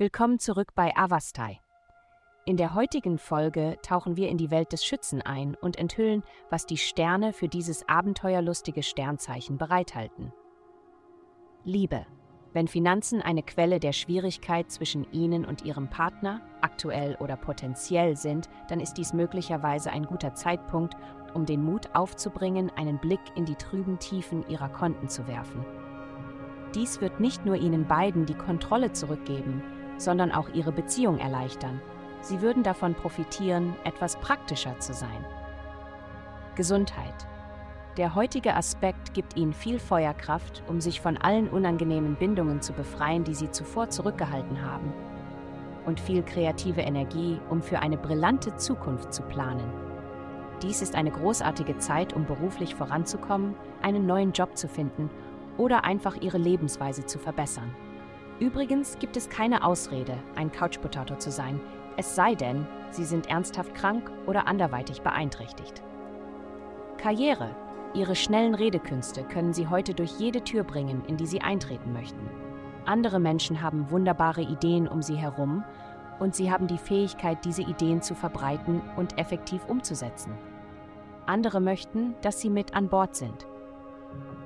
Willkommen zurück bei Avastai. In der heutigen Folge tauchen wir in die Welt des Schützen ein und enthüllen, was die Sterne für dieses abenteuerlustige Sternzeichen bereithalten. Liebe. Wenn Finanzen eine Quelle der Schwierigkeit zwischen Ihnen und Ihrem Partner, aktuell oder potenziell sind, dann ist dies möglicherweise ein guter Zeitpunkt, um den Mut aufzubringen, einen Blick in die trüben Tiefen Ihrer Konten zu werfen. Dies wird nicht nur Ihnen beiden die Kontrolle zurückgeben, sondern auch ihre Beziehung erleichtern. Sie würden davon profitieren, etwas praktischer zu sein. Gesundheit. Der heutige Aspekt gibt Ihnen viel Feuerkraft, um sich von allen unangenehmen Bindungen zu befreien, die Sie zuvor zurückgehalten haben. Und viel kreative Energie, um für eine brillante Zukunft zu planen. Dies ist eine großartige Zeit, um beruflich voranzukommen, einen neuen Job zu finden oder einfach Ihre Lebensweise zu verbessern. Übrigens gibt es keine Ausrede, ein Couchpotato zu sein, es sei denn, Sie sind ernsthaft krank oder anderweitig beeinträchtigt. Karriere. Ihre schnellen Redekünste können Sie heute durch jede Tür bringen, in die Sie eintreten möchten. Andere Menschen haben wunderbare Ideen um Sie herum und Sie haben die Fähigkeit, diese Ideen zu verbreiten und effektiv umzusetzen. Andere möchten, dass Sie mit an Bord sind.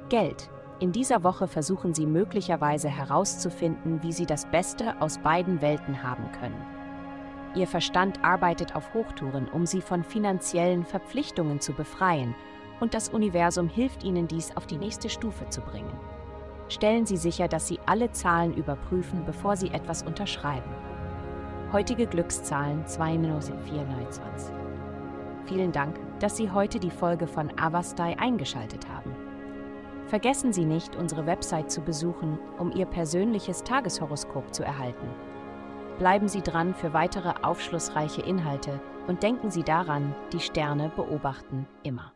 Geld. In dieser Woche versuchen Sie möglicherweise herauszufinden, wie Sie das Beste aus beiden Welten haben können. Ihr Verstand arbeitet auf Hochtouren, um Sie von finanziellen Verpflichtungen zu befreien, und das Universum hilft Ihnen dies auf die nächste Stufe zu bringen. Stellen Sie sicher, dass Sie alle Zahlen überprüfen, bevor Sie etwas unterschreiben. Heutige Glückszahlen 20429. Vielen Dank, dass Sie heute die Folge von Avastai eingeschaltet haben. Vergessen Sie nicht, unsere Website zu besuchen, um Ihr persönliches Tageshoroskop zu erhalten. Bleiben Sie dran für weitere aufschlussreiche Inhalte und denken Sie daran, die Sterne beobachten immer.